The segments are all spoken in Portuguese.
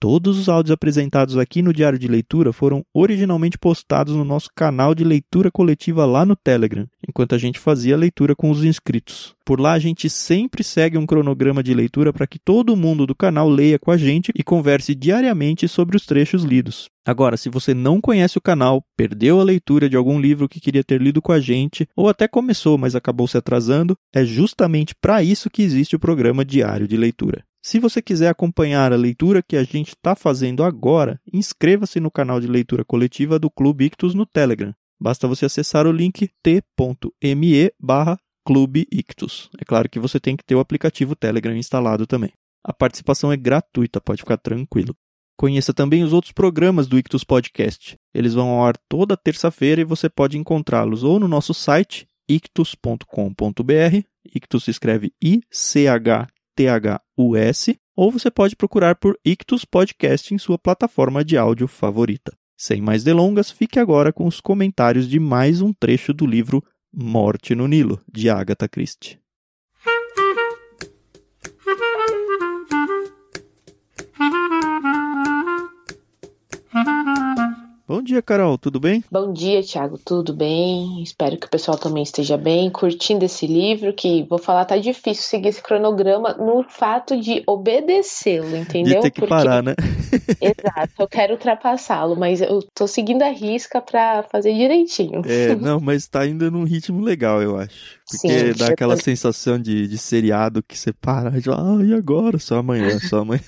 Todos os áudios apresentados aqui no Diário de Leitura foram originalmente postados no nosso canal de leitura coletiva lá no Telegram, enquanto a gente fazia a leitura com os inscritos. Por lá a gente sempre segue um cronograma de leitura para que todo mundo do canal leia com a gente e converse diariamente sobre os trechos lidos. Agora, se você não conhece o canal, perdeu a leitura de algum livro que queria ter lido com a gente, ou até começou, mas acabou se atrasando, é justamente para isso que existe o programa Diário de Leitura. Se você quiser acompanhar a leitura que a gente está fazendo agora, inscreva-se no canal de leitura coletiva do Clube Ictus no Telegram. Basta você acessar o link t.me barra Clube Ictus. É claro que você tem que ter o aplicativo Telegram instalado também. A participação é gratuita, pode ficar tranquilo. Conheça também os outros programas do Ictus Podcast. Eles vão ao ar toda terça-feira e você pode encontrá-los ou no nosso site ictus.com.br, Ictus se escreve I-C-H T-H-U-S, ou você pode procurar por Ictus Podcast em sua plataforma de áudio favorita. Sem mais delongas, fique agora com os comentários de mais um trecho do livro Morte no Nilo, de Agatha Christie. Bom dia, Carol, tudo bem? Bom dia, Thiago, tudo bem? Espero que o pessoal também esteja bem, curtindo esse livro, que vou falar, tá difícil seguir esse cronograma no fato de obedecê-lo, entendeu? De ter que Porque... parar, né? Exato, eu quero ultrapassá-lo, mas eu tô seguindo a risca para fazer direitinho. É, não, mas tá ainda num ritmo legal, eu acho. Porque Sim, dá aquela tô... sensação de, de seriado que você para e fala, ah, e agora? Só amanhã, só amanhã.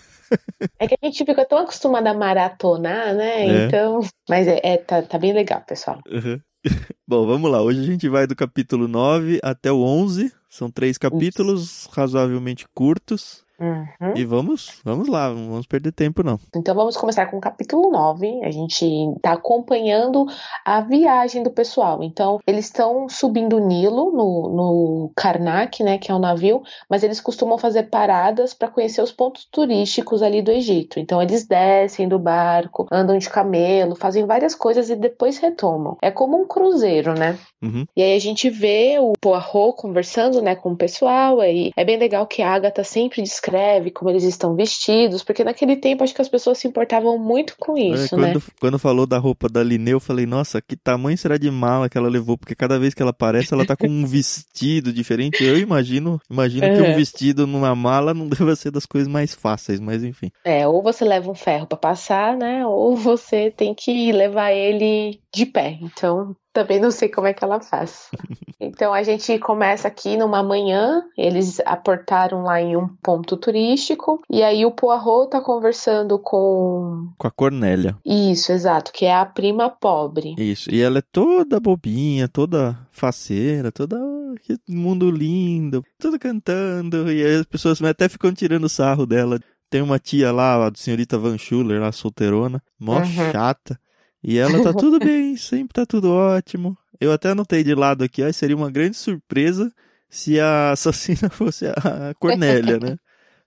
É que a gente fica tão acostumado a maratonar, né? É. Então. Mas é, é, tá, tá bem legal, pessoal. Uhum. Bom, vamos lá. Hoje a gente vai do capítulo 9 até o 11. São três capítulos razoavelmente curtos. Uhum. E vamos, vamos lá, não vamos perder tempo não. Então vamos começar com o capítulo 9. A gente está acompanhando a viagem do pessoal. Então, eles estão subindo o Nilo no, no Karnak, né, que é o navio, mas eles costumam fazer paradas para conhecer os pontos turísticos ali do Egito. Então, eles descem do barco, andam de camelo, fazem várias coisas e depois retomam. É como um cruzeiro, né? Uhum. E aí a gente vê o Poirot conversando, né, com o pessoal, aí é bem legal que a Agatha sempre descreve como eles estão vestidos, porque naquele tempo acho que as pessoas se importavam muito com isso, É, quando, né? quando falou da roupa da Linê, eu falei, nossa, que tamanho será de mala que ela levou? Porque cada vez que ela aparece, ela tá com um vestido diferente. Eu imagino, imagino que um Uhum. vestido numa mala não deva ser das coisas mais fáceis, mas enfim. É, ou você leva um ferro pra passar, né? Ou você tem que levar ele de pé. Então, também não sei como é que ela faz. Então, a gente começa aqui numa manhã, eles aportaram lá em um ponto turístico, e aí o Poirot tá conversando com. Com a Cornélia. Isso, exato, que é a prima pobre. Isso. E ela é toda bobinha, toda faceira, toda. "Ah, Que mundo lindo, tudo cantando. E as pessoas até ficam tirando sarro dela. Tem uma tia lá, a senhorita Van Schuller, lá solteirona, mó Uhum. chata. E ela tá tudo bem, sempre tá tudo ótimo. Eu até anotei de lado aqui, ó, seria uma grande surpresa se a assassina fosse a Cornélia, né?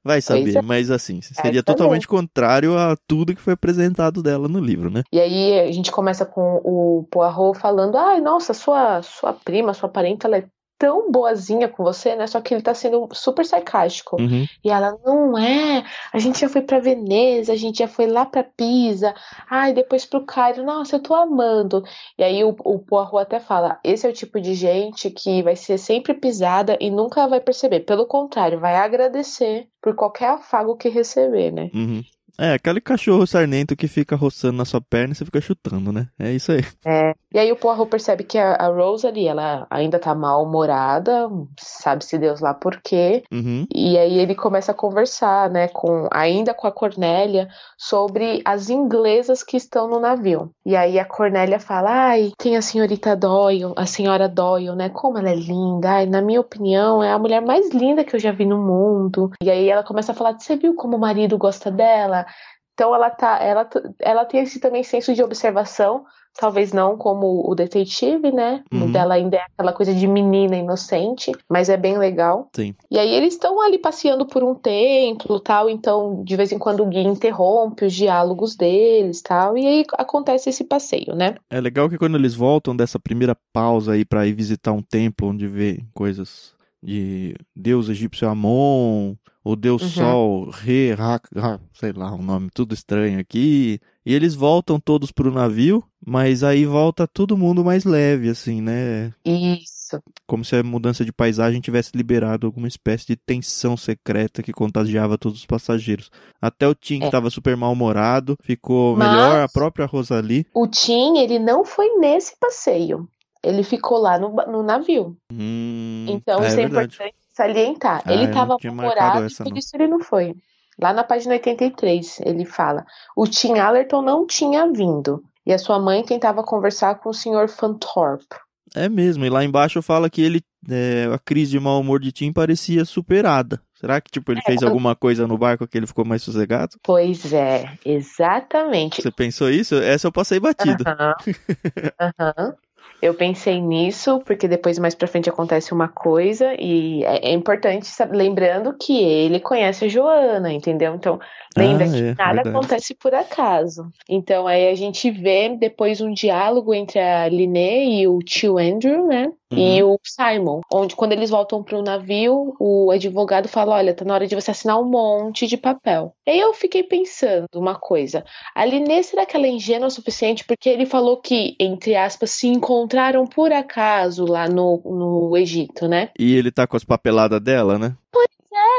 Vai saber, é. mas assim, seria saber. totalmente contrário a tudo que foi apresentado dela no livro, né? E aí a gente começa com o Poirot falando: ai, nossa, sua, sua prima, sua parente, ela é tão boazinha com você, né? Só que ele tá sendo super sarcástico. Uhum. E ela, não é, a gente já foi pra Veneza, a gente já foi lá pra Pisa, ai, depois pro Cairo, nossa, eu tô amando. E aí o, o Poirot até fala, esse é o tipo de gente que vai ser sempre pisada e nunca vai perceber. Pelo contrário, vai agradecer por qualquer afago que receber, né? Uhum. É, aquele cachorro sarnento que fica roçando na sua perna e você fica chutando, né? É isso aí. É. E aí o Poirot percebe que a, a Rose ali, ela ainda tá mal-humorada, sabe-se Deus lá por quê. Uhum. E aí ele começa a conversar, né, com ainda com a Cornélia sobre as inglesas que estão no navio. E aí a Cornélia fala: "Ai, tem a senhorita Doyle, a senhora Doyle, né? Como ela é linda. Ai, na minha opinião, é a mulher mais linda que eu já vi no mundo". E aí ela começa a falar: "Você viu como o marido gosta dela?" Então ela tá, ela, ela tem esse também senso de observação, talvez não como o detetive, né? Uhum. Dela ainda é aquela coisa de menina inocente, mas é bem legal. Sim. E aí eles estão ali passeando por um templo, tal, então de vez em quando o Gui interrompe os diálogos deles, tal, e aí acontece esse passeio, né? É legal que quando eles voltam dessa primeira pausa aí para ir visitar um templo onde vê coisas de Deus egípcio Amon, o Deus uhum. Sol, Re, Ra, Ra, sei lá, um nome tudo estranho aqui. E eles voltam todos pro navio, mas aí volta todo mundo mais leve, assim, né? Isso. Como se a mudança de paisagem tivesse liberado alguma espécie de tensão secreta que contagiava todos os passageiros. Até o Tim, é. que estava super mal-humorado, ficou mas melhor, a própria Rosalie. O Tim, ele não foi nesse passeio. Ele ficou lá no, no navio. Hum, então, é isso é verdade. importante salientar. Ah, ele estava namorado, por isso ele não foi. Lá na página 83, ele fala: o Tim Allerton não tinha vindo e a sua mãe tentava conversar com o Sr. Fanthorpe. É mesmo, e lá embaixo fala que ele é, a crise de mau humor de Tim parecia superada. Será que tipo ele é, fez alguma coisa no barco que ele ficou mais sossegado? Pois é, exatamente. Você pensou isso? Essa eu passei batido. Aham. Uhum. Uhum. Eu pensei nisso, porque depois mais pra frente acontece uma coisa, e é, é importante, sabe, lembrando que ele conhece a Joana, entendeu? Então, lembra ah, que é, nada verdade. acontece por acaso. Então, aí a gente vê depois um diálogo entre a Liné e o tio Andrew, né? Uhum. E o Simon, onde quando eles voltam pro navio, o advogado fala: Olha, tá na hora de você assinar um monte de papel. Aí eu fiquei pensando uma coisa: a Liné, será que ela é ingênua o suficiente? Porque ele falou que, entre aspas, se encontraram por acaso lá no, no Egito, né? E ele tá com as papeladas dela, né? Pois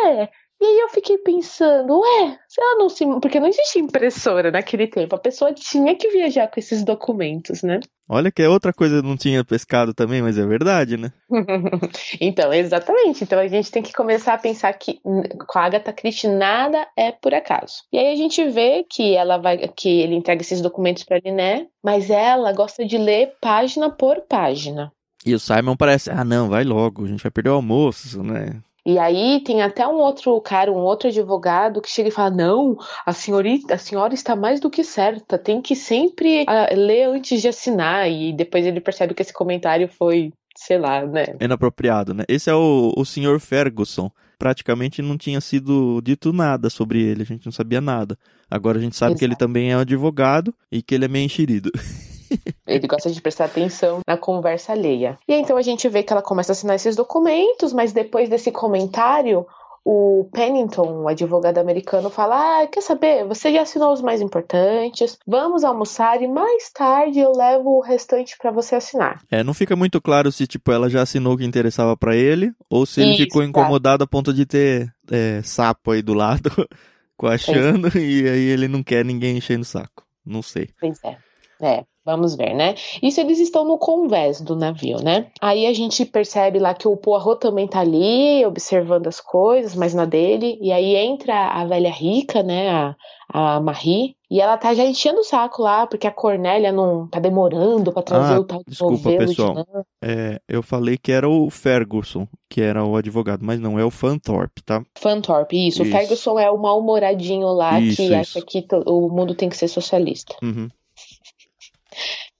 é. E aí eu fiquei pensando, ué, se ela não se. Porque não existia impressora naquele tempo. A pessoa tinha que viajar com esses documentos, né? Olha que é outra coisa não tinha pescado também, mas é verdade, né? então, exatamente. Então a gente tem que começar a pensar que com a Agatha Christie nada é por acaso. E aí a gente vê que ela vai, que ele entrega esses documentos para Liné, mas ela gosta de ler página por página. E o Simon parece, ah não, vai logo, a gente vai perder o almoço, né? E aí tem até um outro cara, um outro advogado que chega e fala: não, a senhorita, a senhora está mais do que certa, tem que sempre uh, ler antes de assinar. E depois ele percebe que esse comentário foi, sei lá, né? Inapropriado, né? Esse é o, o senhor Ferguson. Praticamente não tinha sido dito nada sobre ele, a gente não sabia nada. Agora a gente sabe Exato. que ele também é um advogado e que ele é meio enxerido. Ele gosta de prestar atenção na conversa alheia. E então a gente vê que ela começa a assinar esses documentos, mas depois desse comentário, o Pennington, o advogado americano, fala: Ah, quer saber? Você já assinou os mais importantes, vamos almoçar e mais tarde eu levo o restante para você assinar. É, não fica muito claro se tipo ela já assinou o que interessava para ele ou se ele Isso, ficou incomodado tá. a ponto de ter é, sapo aí do lado coachando é. e aí ele não quer ninguém enchendo o saco. Não sei. Pois é. É, Vamos ver, né? Isso eles estão no convés do navio, né? Aí a gente percebe lá que o Poirot também tá ali, observando as coisas, mas na dele. E aí entra a velha rica, né? A, a Marie. E ela tá já enchendo o saco lá, porque a Cornélia não tá demorando para trazer ah, o tal desculpa, pessoal. de é, Eu falei que era o Ferguson, que era o advogado, mas não, é o Fanthorpe, tá? Fanthorpe, isso. isso. O Ferguson é o mal-humoradinho lá isso, que isso. acha que o mundo tem que ser socialista. Uhum.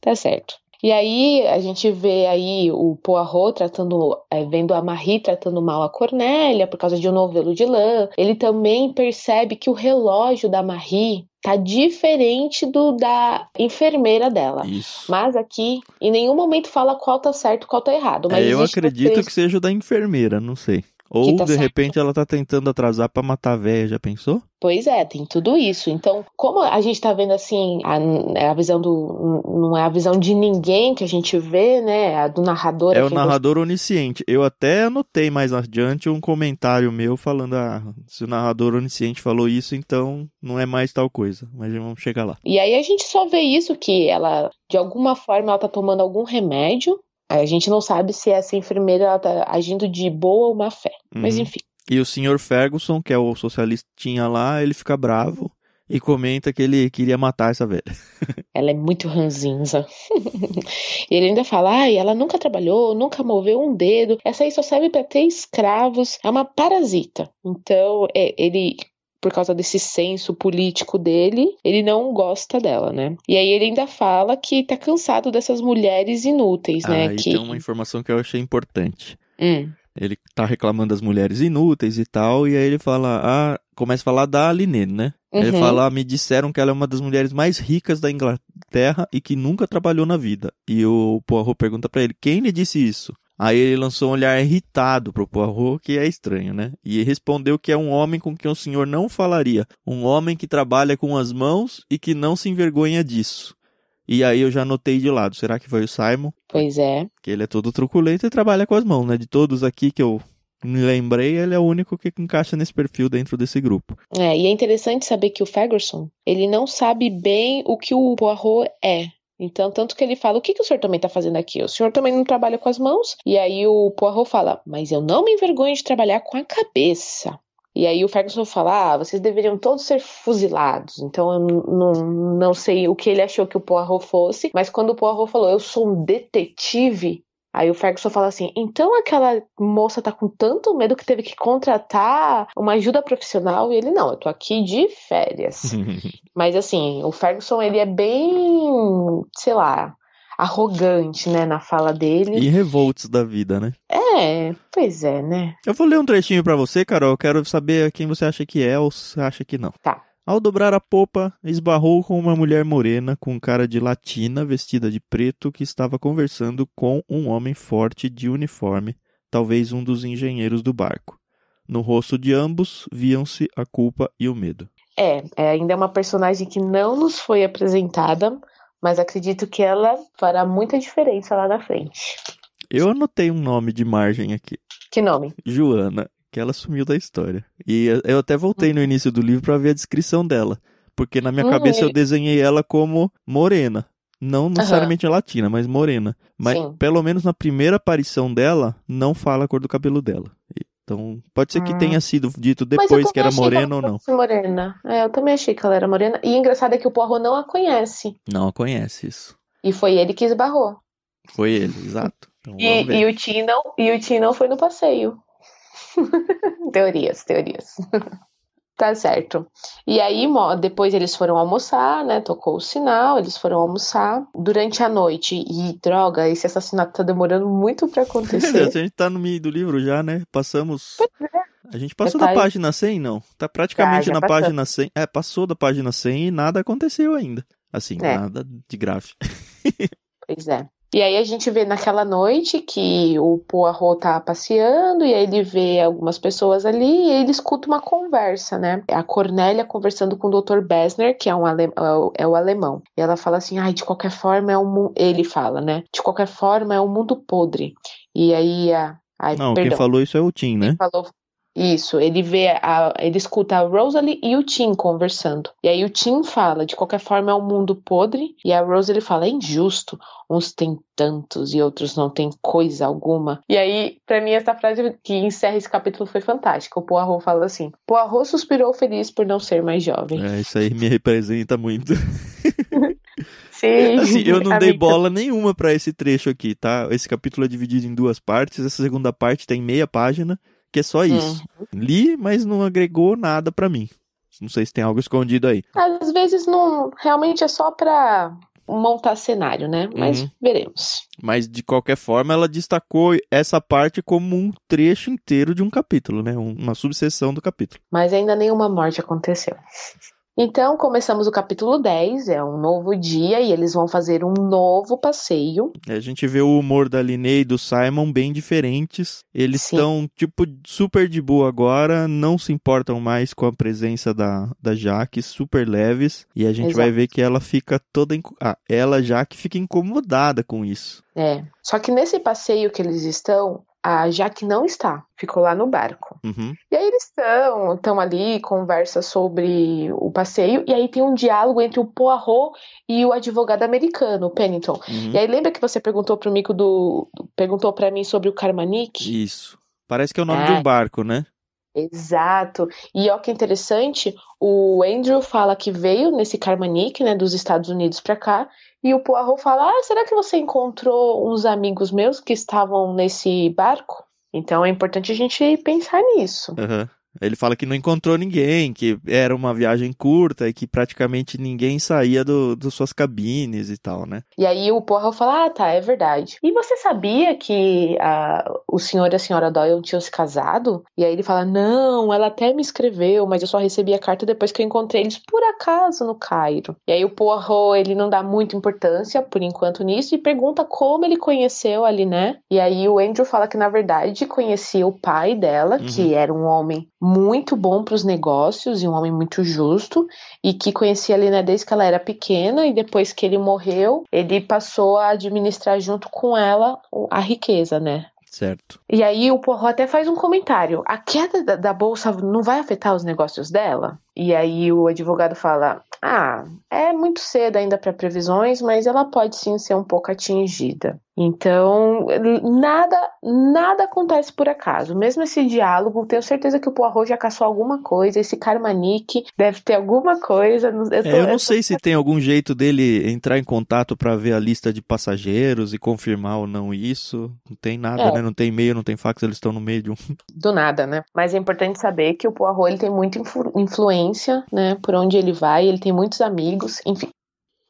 Tá certo. E aí a gente vê aí o Poirot tratando, é, vendo a Marie tratando mal a Cornélia por causa de um novelo de lã. Ele também percebe que o relógio da Marie tá diferente do da enfermeira dela. Isso. Mas aqui em nenhum momento fala qual tá certo, qual tá errado. Mas é, eu acredito que seja o da enfermeira, não sei. Ou tá de certo. repente ela tá tentando atrasar para matar a véia, já pensou? Pois é, tem tudo isso. Então, como a gente tá vendo assim, a, é a visão do. Não é a visão de ninguém que a gente vê, né? A do narrador. É o narrador onisciente. Eu até anotei mais adiante um comentário meu falando: ah, se o narrador onisciente falou isso, então não é mais tal coisa. Mas vamos chegar lá. E aí a gente só vê isso, que ela, de alguma forma, ela tá tomando algum remédio a gente não sabe se essa enfermeira está agindo de boa ou má fé. Uhum. Mas enfim. E o senhor Ferguson, que é o socialistinha lá, ele fica bravo e comenta que ele queria matar essa velha. Ela é muito ranzinza. e ele ainda fala: ai, ela nunca trabalhou, nunca moveu um dedo, essa aí só serve para ter escravos, é uma parasita. Então, é, ele por causa desse senso político dele, ele não gosta dela, né? E aí ele ainda fala que tá cansado dessas mulheres inúteis, né? Aí que... tem uma informação que eu achei importante. Hum. Ele tá reclamando das mulheres inúteis e tal, e aí ele fala, ah, começa a falar da Aline, né? Uhum. Ele fala, ah, me disseram que ela é uma das mulheres mais ricas da Inglaterra e que nunca trabalhou na vida. E o Poirot pergunta para ele, quem lhe disse isso? Aí ele lançou um olhar irritado pro Poirot, que é estranho, né? E respondeu que é um homem com quem o senhor não falaria. Um homem que trabalha com as mãos e que não se envergonha disso. E aí eu já anotei de lado. Será que foi o Simon? Pois é. Que ele é todo truculento e trabalha com as mãos, né? De todos aqui que eu me lembrei, ele é o único que encaixa nesse perfil dentro desse grupo. É, e é interessante saber que o Ferguson, ele não sabe bem o que o Poirot é. Então, tanto que ele fala, o que, que o senhor também está fazendo aqui? O senhor também não trabalha com as mãos? E aí o Poirot fala, mas eu não me envergonho de trabalhar com a cabeça. E aí o Ferguson fala, ah, vocês deveriam todos ser fuzilados. Então eu não, não sei o que ele achou que o Poirot fosse, mas quando o Poirot falou, eu sou um detetive, Aí o Ferguson fala assim: então aquela moça tá com tanto medo que teve que contratar uma ajuda profissional? E ele: não, eu tô aqui de férias. Mas assim, o Ferguson ele é bem, sei lá, arrogante, né, na fala dele. E revoltos da vida, né? É, pois é, né? Eu vou ler um trechinho para você, Carol. Eu quero saber quem você acha que é ou se acha que não. Tá. Ao dobrar a popa, esbarrou com uma mulher morena com cara de latina, vestida de preto, que estava conversando com um homem forte de uniforme, talvez um dos engenheiros do barco. No rosto de ambos viam-se a culpa e o medo. É, é, ainda é uma personagem que não nos foi apresentada, mas acredito que ela fará muita diferença lá na frente. Eu anotei um nome de margem aqui. Que nome? Joana que ela sumiu da história. E eu até voltei no início do livro para ver a descrição dela, porque na minha Hum, cabeça eu desenhei ela como morena, não necessariamente latina, mas morena. Mas Sim. pelo menos na primeira aparição dela, não fala a cor do cabelo dela. Então, pode ser que Hum. tenha sido dito depois que era que morena ou não. morena. É, eu também achei que ela era morena. E engraçado é que o Poirot não a conhece. Não a conhece isso. E foi ele que esbarrou. Foi ele, exato. Então, E, e o Tim não, e o Tim não foi no passeio. teorias, teorias. tá certo. E aí, depois eles foram almoçar, né? Tocou o sinal, eles foram almoçar durante a noite. E droga, esse assassinato tá demorando muito pra a acontecer. gente tá no meio do livro já, né? Passamos. A gente passou da tá- página 100, não? Tá praticamente Já, já na passou. página 100. É, passou da página 100 e nada aconteceu ainda. Assim, É. nada de grave. Pois é. E aí a gente vê naquela noite que o Poirot tá passeando e aí ele vê algumas pessoas ali e ele escuta uma conversa, né? A Cornélia conversando com o Dr. Bessner, que é, um ale... é o- é o alemão. E ela fala assim, ai, de qualquer forma é um... mu-" Ele fala, né? De qualquer forma é um mundo podre. E aí a... Ai, Não, perdão. quem falou isso é o Tim, né? Ele falou isso, ele vê a, ele escuta a Rosalie e o Tim conversando. E aí o Tim fala, de qualquer forma é um mundo podre, e a Rosalie fala, é injusto, uns têm tantos e outros não têm coisa alguma. E aí, pra mim, essa frase que encerra esse capítulo foi fantástica. O Poirot fala assim, Poirot suspirou feliz por não ser mais jovem. É, isso aí me representa muito. Sim, Assim, eu não dei amiga. bola nenhuma pra esse trecho aqui, tá? Esse capítulo é dividido em duas partes. Essa segunda parte tem meia página, que é só isso. Hum. Li, mas não agregou nada pra mim. Não sei se tem algo escondido aí. Às vezes não, realmente é só pra montar cenário, né? Mas Uhum. veremos. Mas de qualquer forma, ela destacou essa parte como um trecho inteiro de um capítulo, né? Um- Uma subseção do capítulo. mas ainda nenhuma morte aconteceu. Então, começamos o capítulo 10, é um novo dia e eles vão fazer um novo passeio. É, A gente vê o humor da Linnea e do Simon bem diferentes. Eles estão, tipo, super de boa agora, não se importam mais com a presença da, da Jaque, super leves. E a gente Exato. vai ver que ela fica toda. inco- Ah, ela, Jaque, fica incomodada com isso. É. Só que nesse passeio que eles estão, a Jaque não está, ficou lá no barco. Uhum. E aí eles estão, estão ali, conversa sobre o passeio, e aí tem um diálogo entre o Poirot e o advogado americano, o Pennington. uhum. E aí lembra que você perguntou pro Mico do. perguntou para mim sobre o Carmanique? Isso. Parece que é o nome É. de um barco, né? Exato. E ó que interessante, o Andrew fala que veio nesse Carmanique, né, dos Estados Unidos pra cá, e o Poirot fala: "Ah, será que você encontrou uns amigos meus que estavam nesse barco?" Então é importante a gente pensar nisso. Aham. Ele fala que não encontrou ninguém, que era uma viagem curta e que praticamente ninguém saía do, das suas cabines e tal, né? E aí o Poirot fala, ah, tá, é verdade. E você sabia que uh, o senhor e a senhora Doyle tinham se casado? E aí ele fala, não, ela até me escreveu, mas eu só recebi a carta depois que eu encontrei eles por acaso no Cairo. E aí o Poirot, ele não dá muita importância, por enquanto, nisso, e pergunta como ele conheceu ali, né? E aí o Andrew fala que, na verdade, conhecia o pai dela, uhum. que era um homem muito bom para os negócios e um homem muito justo e que conhecia a Lina desde que ela era pequena e depois que ele morreu, ele passou a administrar junto com ela a riqueza, né? Certo. E aí o Porro até faz um comentário: a queda da, da bolsa não vai afetar os negócios dela? E aí o advogado fala: ah, é muito cedo ainda para previsões, mas ela pode sim ser um pouco atingida. Então, nada, nada acontece por acaso. Mesmo esse diálogo, tenho certeza que o Poirot já caçou alguma coisa. Esse Carmanique deve ter alguma coisa. Eu, tô, é, eu não sei se tem algum jeito dele entrar em contato para ver a lista de passageiros e confirmar ou não isso. Não tem nada, é. né? Não tem e-mail, não tem fax, eles estão no meio de um. Do nada, né? Mas é importante saber que o Poirot ele tem muita influ influência, né? Por onde ele vai, ele tem muitos amigos, enfim.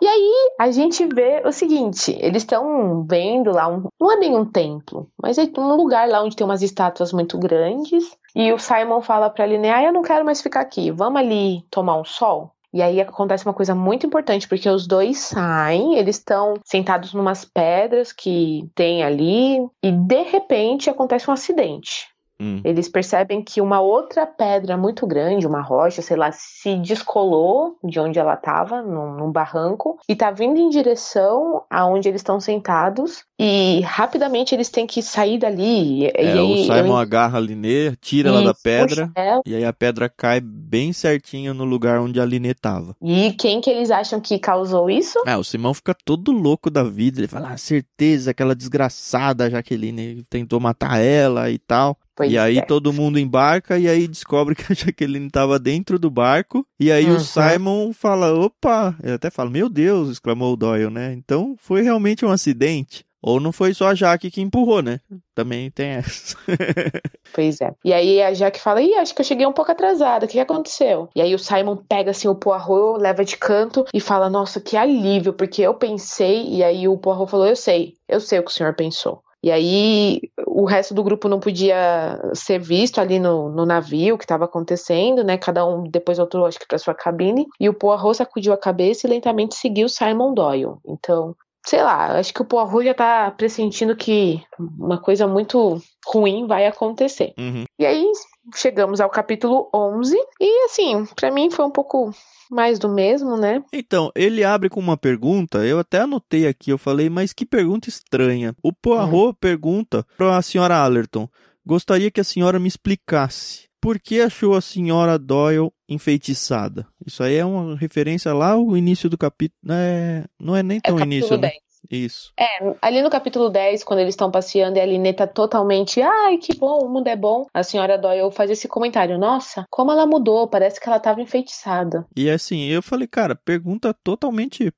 E aí a gente vê o seguinte: eles estão vendo lá um. Não é bem um templo, mas é um lugar lá onde tem umas estátuas muito grandes. E o Simon fala pra Linnea: ah, eu não quero mais ficar aqui, vamos ali tomar um sol. E aí acontece uma coisa muito importante, porque os dois saem, eles estão sentados numas pedras que tem ali, e de repente acontece um acidente. Hum. Eles percebem que uma outra pedra muito grande, uma rocha, sei lá, se descolou de onde ela estava, num, num, barranco, e tá vindo em direção aonde eles estão sentados. E rapidamente eles têm que sair dali. É, e aí, o Simon eu... agarra a Linê, tira ela da pedra, e aí a pedra cai bem certinho no lugar onde a Linê tava. E quem que eles acham que causou isso? É, o Simão fica todo louco da vida. Ele fala, ah, certeza, aquela desgraçada Jaqueline tentou matar ela e tal. Pois e aí é. todo mundo embarca e aí descobre que a Jaqueline estava dentro do barco. E aí uhum. o Simon fala: opa! Ele até fala: meu Deus! exclamou o Doyle, né? Então foi realmente um acidente. Ou não foi só a Jaque que empurrou, né? Também tem essa. pois é. E aí a Jaque fala: Ih, acho que eu cheguei um pouco atrasada, o que aconteceu? E aí o Simon pega assim o Poirot, leva de canto e fala: Nossa, que alívio, porque eu pensei. E aí o Poirot falou: Eu sei, eu sei o que o senhor pensou. E aí o resto do grupo não podia ser visto ali no, no navio que estava acontecendo, né? Cada um depois voltou, acho que para sua cabine. E o Poirot sacudiu a cabeça e lentamente seguiu Simon Doyle. Então, sei lá, acho que o Poirot já tá pressentindo que uma coisa muito ruim vai acontecer. Uhum. E aí chegamos ao capítulo 11 e assim, para mim foi um pouco mais do mesmo, né? Então, ele abre com uma pergunta, eu até anotei aqui, eu falei, mas que pergunta estranha. O Poirot hum. pergunta para a senhora Allerton: gostaria que a senhora me explicasse por que achou a senhora Doyle enfeitiçada? Isso aí é uma referência lá ao início do capítulo. Né? Não é nem é tão é início, 10. né? Isso. É, ali no capítulo 10, quando eles estão passeando e a Linê tá totalmente, ai, que bom, o mundo é bom. A senhora Doyle faz esse comentário, nossa, como ela mudou, parece que ela tava enfeitiçada. E assim, eu falei, cara, pergunta totalmente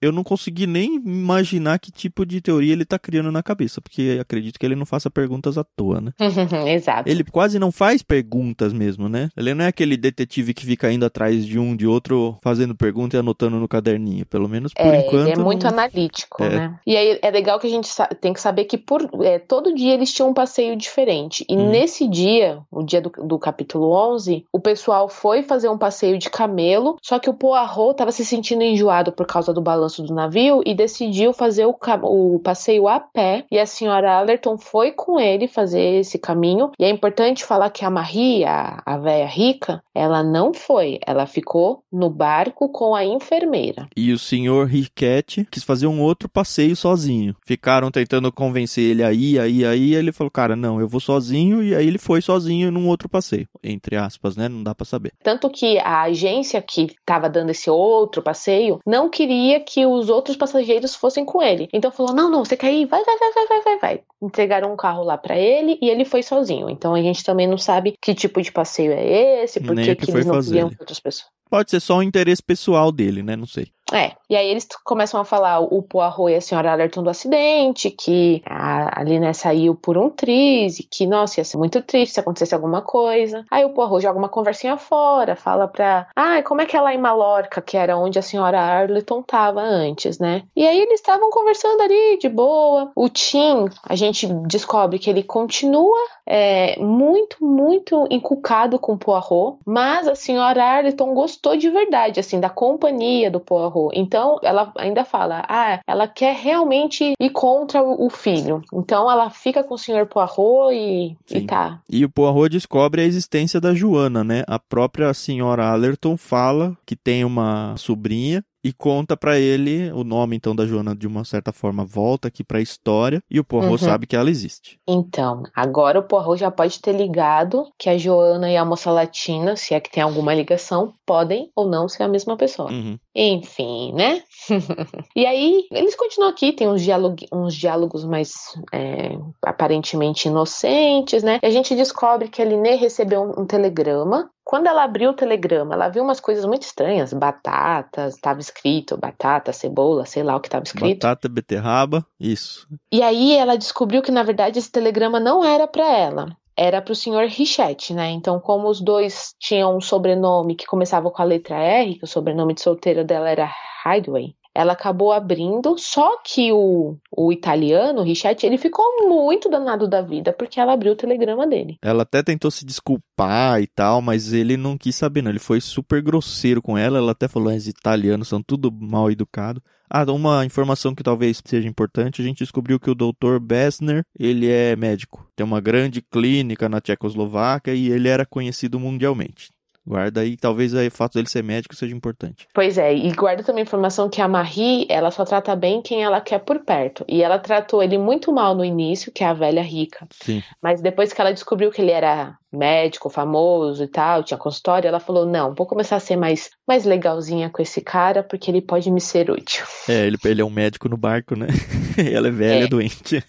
eu não consegui nem imaginar que tipo de teoria ele tá criando na cabeça, porque acredito que ele não faça perguntas à toa, né? Exato. Ele quase não faz perguntas mesmo, né? Ele não é aquele detetive que fica indo atrás de um, de outro, fazendo pergunta e anotando no caderninho. Pelo menos por é, enquanto. Ele é muito não... analítico, é. né? E aí é legal que a gente tem que saber que por é, todo dia eles tinham um passeio diferente. E hum. nesse dia, o dia do, do capítulo 11, o pessoal foi fazer um passeio de camelo, só que o Poirot tava se sentindo enjoado por causa do balanço do navio e decidiu fazer o, o passeio a pé. E a senhora Allerton foi com ele fazer esse caminho. E é importante falar que a Marie, a, velha rica, ela não foi. Ela ficou no barco com a enfermeira. E o senhor Riquette quis fazer um outro passeio sozinho. Ficaram tentando convencer ele aí, aí, aí. Ele falou, cara, não, eu vou sozinho. E aí ele foi sozinho num outro passeio. Entre aspas, né? Não dá para saber. Tanto que a agência que estava dando esse outro passeio não queria que os outros passageiros fossem com ele. Então falou: não, não, você quer ir? Vai, vai, vai, vai, vai, vai, vai. Entregaram um carro lá para ele e ele foi sozinho. Então a gente também não sabe que tipo de passeio é esse, por que, que eles não fazer. queriam outras pessoas. Pode ser só um interesse pessoal dele, né? Não sei. É, e aí eles começam a falar o Poirot e a senhora Allerton do acidente, que a, Liné saiu por um triz, e que, nossa, ia ser muito triste se acontecesse alguma coisa. Aí o Poirot joga uma conversinha fora, fala pra, ah, como é que é lá em Malorca, que era onde a senhora Arleton tava antes, né? E aí eles estavam conversando ali, de boa. O Tim, a gente descobre que ele continua é, muito, muito encucado com o Poirot, mas a senhora Arleton gostou de verdade, assim, da companhia do Poirot. Então, ela ainda fala, ah, ela quer realmente ir contra o filho. Então, ela fica com o senhor Poirot e, e tá. E o Poirot descobre a existência da Joana, né? A própria senhora Allerton fala que tem uma sobrinha e conta para ele o nome então da Joana de uma certa forma volta aqui para a história e o Poirot uhum. sabe que ela existe. Então, agora o Poirot já pode ter ligado que a Joana e a moça latina, se é que tem alguma ligação, podem ou não ser a mesma pessoa. Uhum. Enfim, né? e aí, eles continuam aqui, tem uns, diálogo, uns diálogos mais é, aparentemente inocentes, né? E a gente descobre que a Liné recebeu um, um telegrama quando ela abriu o telegrama, ela viu umas coisas muito estranhas, batatas, estava escrito batata, cebola, sei lá o que estava escrito. Batata, beterraba, isso. E aí ela descobriu que na verdade esse telegrama não era para ela era para o senhor Richette, né? Então, como os dois tinham um sobrenome que começava com a letra R, que o sobrenome de solteira dela era Hideaway, ela acabou abrindo, só que o, o italiano, o Richette, ele ficou muito danado da vida porque ela abriu o telegrama dele. Ela até tentou se desculpar e tal, mas ele não quis saber, não. Ele foi super grosseiro com ela. Ela até falou: os italianos são tudo mal educados. Ah, uma informação que talvez seja importante, a gente descobriu que o Dr. Bessner, ele é médico. Tem uma grande clínica na Tchecoslováquia e ele era conhecido mundialmente. Guarda aí, talvez aí, o fato dele ser médico seja importante. Pois é, e guarda também a informação que a Marie, ela só trata bem quem ela quer por perto. E ela tratou ele muito mal no início, que é a velha rica. Sim. Mas depois que ela descobriu que ele era médico famoso e tal, tinha consultório, ela falou: não, vou começar a ser mais, mais legalzinha com esse cara, porque ele pode me ser útil. É, ele, ele é um médico no barco, né? ela é velha, é. doente.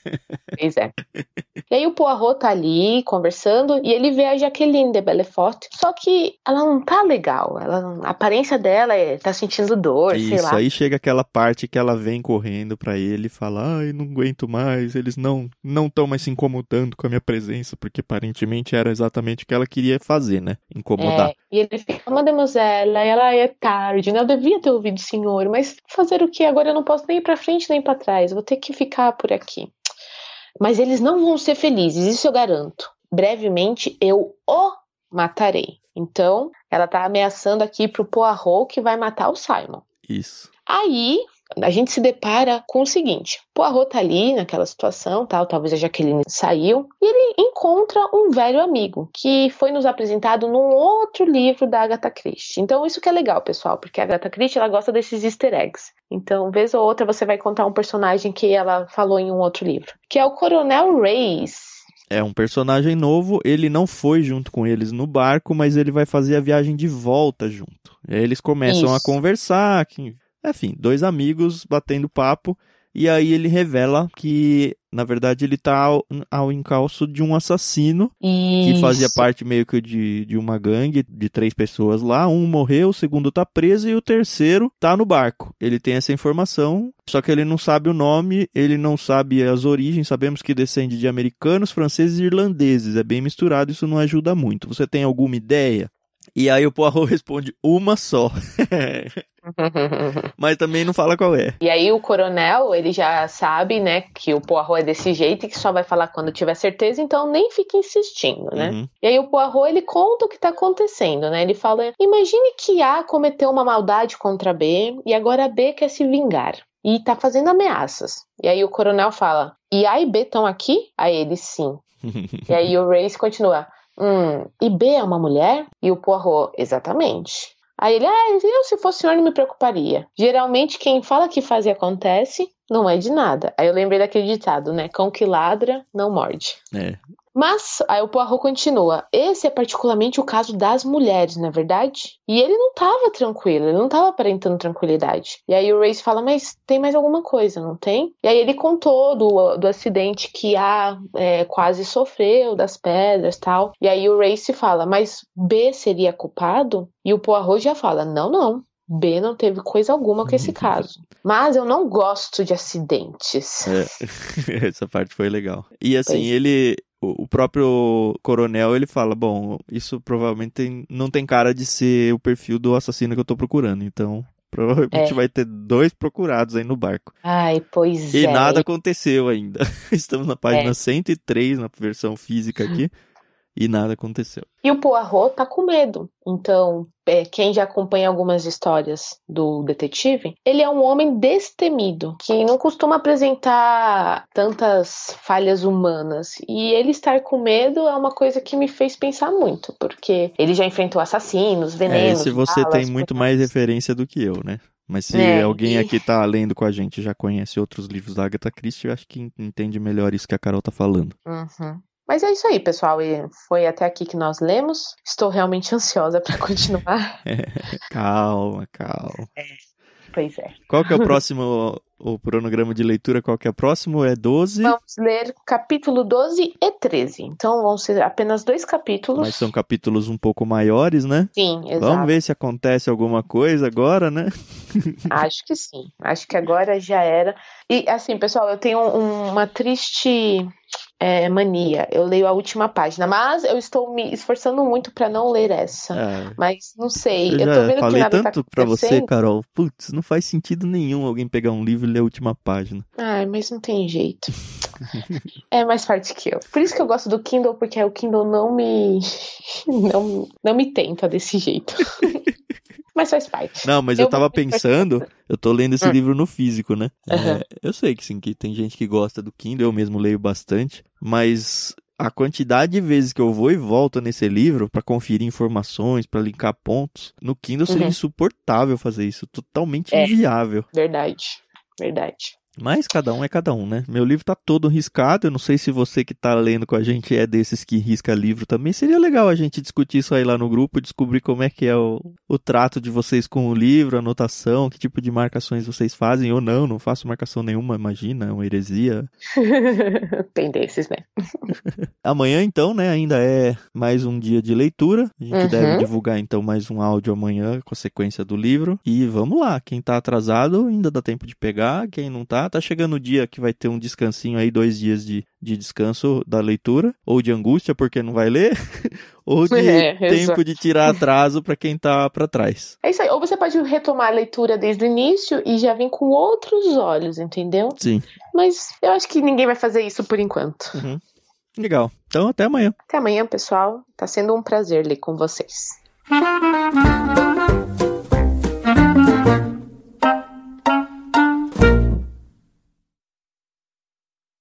Pois é. E aí o Poirot tá ali conversando e ele vê a Jaqueline de Belfort, só que ela não tá legal, ela, a aparência dela é, tá sentindo dor, Isso, sei lá. aí chega aquela parte que ela vem correndo para ele e fala: ai, não aguento mais, eles não não estão mais se incomodando com a minha presença, porque aparentemente era exatamente exatamente o que ela queria fazer, né? Incomodar. É, e ele fica, mademoiselle, ela é tarde, né? Eu devia ter ouvido o senhor, mas fazer o que? Agora eu não posso nem ir pra frente nem para trás, vou ter que ficar por aqui. Mas eles não vão ser felizes, isso eu garanto. Brevemente eu o matarei. Então, ela tá ameaçando aqui pro Poirot que vai matar o Simon. Isso. Aí, a gente se depara com o seguinte: Poirot tá ali naquela situação, tal, talvez a Jaqueline saiu, e ele encontra um velho amigo que foi nos apresentado num outro livro da Agatha Christie. Então isso que é legal, pessoal, porque a Agatha Christie ela gosta desses easter eggs. Então, vez ou outra você vai contar um personagem que ela falou em um outro livro, que é o Coronel Reis. É um personagem novo, ele não foi junto com eles no barco, mas ele vai fazer a viagem de volta junto. E aí eles começam Isso. a conversar, enfim, dois amigos batendo papo. E aí ele revela que, na verdade, ele tá ao, ao encalço de um assassino Isso. que fazia parte meio que de, de uma gangue de três pessoas lá. Um morreu, o segundo tá preso e o terceiro tá no barco. Ele tem essa informação, só que ele não sabe o nome, ele não sabe as origens. Sabemos que descende de americanos, franceses e irlandeses. É bem misturado, isso não ajuda muito. Você tem alguma ideia? E aí o Poirot responde uma só. Mas também não fala qual é. E aí o coronel, ele já sabe, né, que o Poirot é desse jeito e que só vai falar quando tiver certeza, então nem fica insistindo, né? Uhum. E aí o Poirot, ele conta o que tá acontecendo, né? Ele fala: "Imagine que A cometeu uma maldade contra B e agora B quer se vingar e tá fazendo ameaças". E aí o coronel fala: "E A e B estão aqui?" Aí ele sim. e aí o Race continua: Hum, e B é uma mulher? E o Poirot, exatamente. Aí ele, ah, eu se fosse senhor não me preocuparia. Geralmente quem fala que faz e acontece não é de nada. Aí eu lembrei daquele ditado, né? Cão que ladra não morde. É, mas, aí o Poirot continua. Esse é particularmente o caso das mulheres, não é verdade? E ele não tava tranquilo, ele não tava aparentando tranquilidade. E aí o Race fala, mas tem mais alguma coisa, não tem? E aí ele contou do, do acidente que A é, quase sofreu, das pedras tal. E aí o Race fala, mas B seria culpado? E o Poirot já fala, não, não. B não teve coisa alguma com esse caso. Mas eu não gosto de acidentes. É, essa parte foi legal. E assim, ele. O próprio coronel ele fala: Bom, isso provavelmente tem, não tem cara de ser o perfil do assassino que eu tô procurando. Então, Provavelmente é. vai ter dois procurados aí no barco. Ai, pois e é. E nada aconteceu ainda. Estamos na página é. 103, na versão física aqui e nada aconteceu. E o Poirot tá com medo. Então, é, quem já acompanha algumas histórias do detetive, ele é um homem destemido, que não costuma apresentar tantas falhas humanas. E ele estar com medo é uma coisa que me fez pensar muito, porque ele já enfrentou assassinos, venenos. É, se você balas, tem muito mais referência do que eu, né? Mas se é, alguém e... aqui tá lendo com a gente já conhece outros livros da Agatha Christie, eu acho que entende melhor isso que a Carol tá falando. Uhum. Mas é isso aí, pessoal. E foi até aqui que nós lemos. Estou realmente ansiosa para continuar. É, calma, calma. É, pois é. Qual que é o próximo, o cronograma de leitura? Qual que é o próximo? É 12? Vamos ler capítulo 12 e 13. Então vão ser apenas dois capítulos. Mas são capítulos um pouco maiores, né? Sim, exato. Vamos ver se acontece alguma coisa agora, né? Acho que sim. Acho que agora já era. E assim, pessoal, eu tenho uma triste é, mania. Eu leio a última página, mas eu estou me esforçando muito para não ler essa. É. Mas não sei. Eu, eu tô vendo falei que nada tanto tá para você, Carol. Putz, não faz sentido nenhum alguém pegar um livro e ler a última página. Ai, mas não tem jeito. é mais forte que eu. Por isso que eu gosto do Kindle, porque o Kindle não me não, não me tenta desse jeito. mas faz parte. Não, mas eu, eu tava pensando, eu tô lendo esse hum. livro no físico, né? Uhum. É, eu sei que sim, que tem gente que gosta do Kindle, eu mesmo leio bastante, mas a quantidade de vezes que eu vou e volto nesse livro para conferir informações, para linkar pontos, no Kindle seria uhum. insuportável fazer isso, totalmente é, inviável. Verdade, verdade. Mas cada um é cada um, né? Meu livro tá todo riscado. Eu não sei se você que tá lendo com a gente é desses que risca livro também. Seria legal a gente discutir isso aí lá no grupo, descobrir como é que é o, o trato de vocês com o livro, anotação, que tipo de marcações vocês fazem ou não. Não faço marcação nenhuma, imagina, é uma heresia. Tem desses, né? amanhã, então, né? Ainda é mais um dia de leitura. A gente uhum. deve divulgar, então, mais um áudio amanhã com a sequência do livro. E vamos lá. Quem tá atrasado ainda dá tempo de pegar. Quem não tá, tá chegando o dia que vai ter um descansinho aí, dois dias de, de descanso da leitura, ou de angústia porque não vai ler, ou de é, tempo exato. de tirar atraso para quem tá para trás. É isso aí. Ou você pode retomar a leitura desde o início e já vir com outros olhos, entendeu? Sim. Mas eu acho que ninguém vai fazer isso por enquanto. Uhum. Legal. Então até amanhã. Até amanhã, pessoal. Tá sendo um prazer ler com vocês.